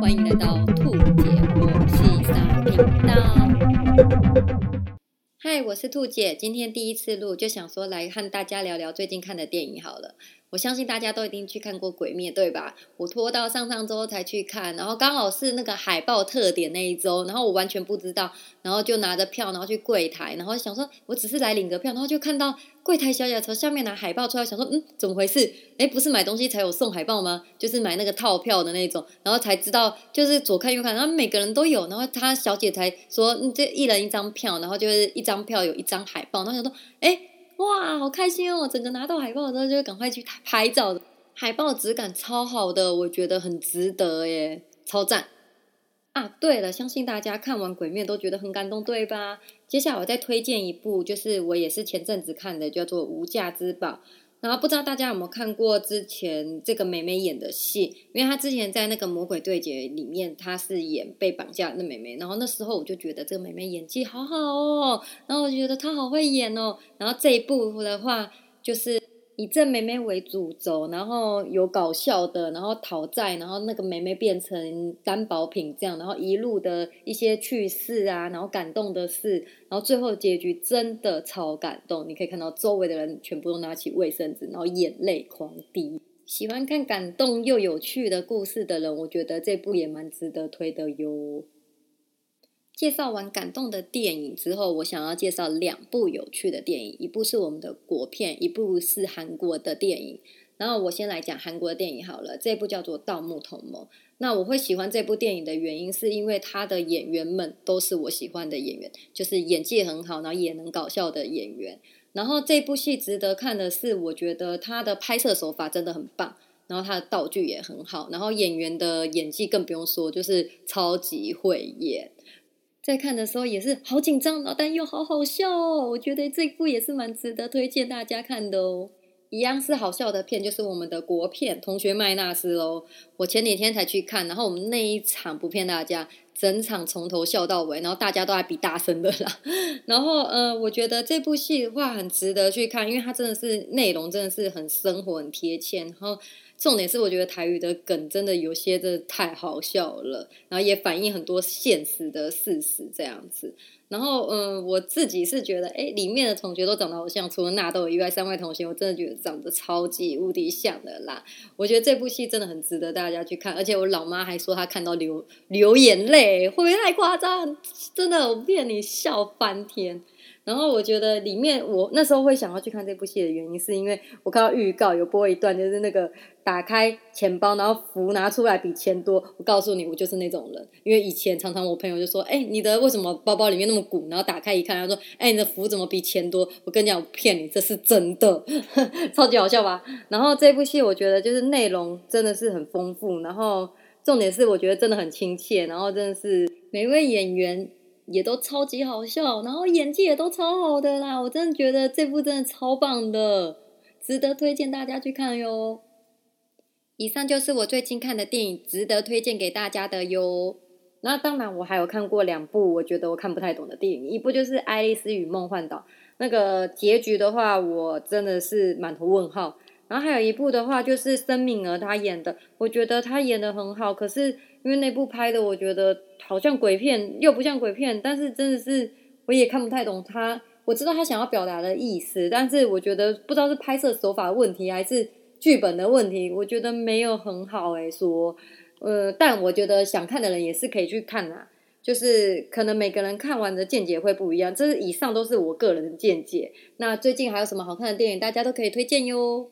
欢迎来到兔姐莫西沙频道。嗨，我是兔姐，今天第一次录，就想说来和大家聊聊最近看的电影好了。我相信大家都一定去看过《鬼灭》，对吧？我拖到上上周才去看，然后刚好是那个海报特点那一周，然后我完全不知道，然后就拿着票，然后去柜台，然后想说我只是来领个票，然后就看到柜台小姐从下面拿海报出来，想说嗯，怎么回事？哎，不是买东西才有送海报吗？就是买那个套票的那种，然后才知道就是左看右看，然后每个人都有，然后他小姐才说嗯，这一人一张票，然后就是一张票有一张海报，然后想说哎。哇，好开心哦！整个拿到海报之后，就赶快去拍照。海报质感超好的，我觉得很值得耶，超赞啊！对了，相信大家看完《鬼面》都觉得很感动，对吧？接下来我再推荐一部，就是我也是前阵子看的，叫做《无价之宝》。然后不知道大家有没有看过之前这个美美演的戏？因为她之前在那个《魔鬼对决》里面，她是演被绑架的美美。然后那时候我就觉得这个美美演技好好哦，然后我觉得她好会演哦。然后这一部的话，就是。以这妹妹为主轴，然后有搞笑的，然后讨债，然后那个妹妹变成担保品这样，然后一路的一些趣事啊，然后感动的事，然后最后结局真的超感动。你可以看到周围的人全部都拿起卫生纸，然后眼泪狂滴。喜欢看感动又有趣的故事的人，我觉得这部也蛮值得推的哟。介绍完感动的电影之后，我想要介绍两部有趣的电影，一部是我们的国片，一部是韩国的电影。然后我先来讲韩国的电影好了，这部叫做《盗墓同盟》。那我会喜欢这部电影的原因，是因为他的演员们都是我喜欢的演员，就是演技很好，然后也能搞笑的演员。然后这部戏值得看的是，我觉得他的拍摄手法真的很棒，然后他的道具也很好，然后演员的演技更不用说，就是超级会演。在看的时候也是好紧张，但又好好笑哦。我觉得这部也是蛮值得推荐大家看的哦。一样是好笑的片，就是我们的国片《同学麦纳斯》喽。我前几天才去看，然后我们那一场不骗大家，整场从头笑到尾，然后大家都还比大声的啦。然后，呃，我觉得这部戏的话很值得去看，因为它真的是内容真的是很生活、很贴切，然后。重点是，我觉得台语的梗真的有些真的太好笑了，然后也反映很多现实的事实这样子。然后，嗯，我自己是觉得，哎，里面的同学都长得好像，除了纳豆以外，三位同学我真的觉得长得超级无敌像的啦。我觉得这部戏真的很值得大家去看，而且我老妈还说她看到流流眼泪，会不会太夸张？真的，我骗你笑翻天。然后我觉得里面，我那时候会想要去看这部戏的原因，是因为我看到预告有播一段，就是那个打开钱包，然后符拿出来比钱多。我告诉你，我就是那种人，因为以前常常我朋友就说：“哎，你的为什么包包里面那么鼓？”然后打开一看，他说：“哎，你的符怎么比钱多？”我跟你讲，我骗你，这是真的，超级好笑吧？然后这部戏我觉得就是内容真的是很丰富，然后重点是我觉得真的很亲切，然后真的是每位演员。也都超级好笑，然后演技也都超好的啦！我真的觉得这部真的超棒的，值得推荐大家去看哟。以上就是我最近看的电影，值得推荐给大家的哟。那当然，我还有看过两部我觉得我看不太懂的电影，一部就是《爱丽丝与梦幻岛》，那个结局的话，我真的是满头问号。然后还有一部的话，就是申敏儿她演的，我觉得她演的很好，可是因为那部拍的，我觉得好像鬼片，又不像鬼片，但是真的是我也看不太懂他。我知道他想要表达的意思，但是我觉得不知道是拍摄手法问题还是剧本的问题，我觉得没有很好诶。说，呃，但我觉得想看的人也是可以去看啦。就是可能每个人看完的见解会不一样，这是以上都是我个人的见解。那最近还有什么好看的电影，大家都可以推荐哟。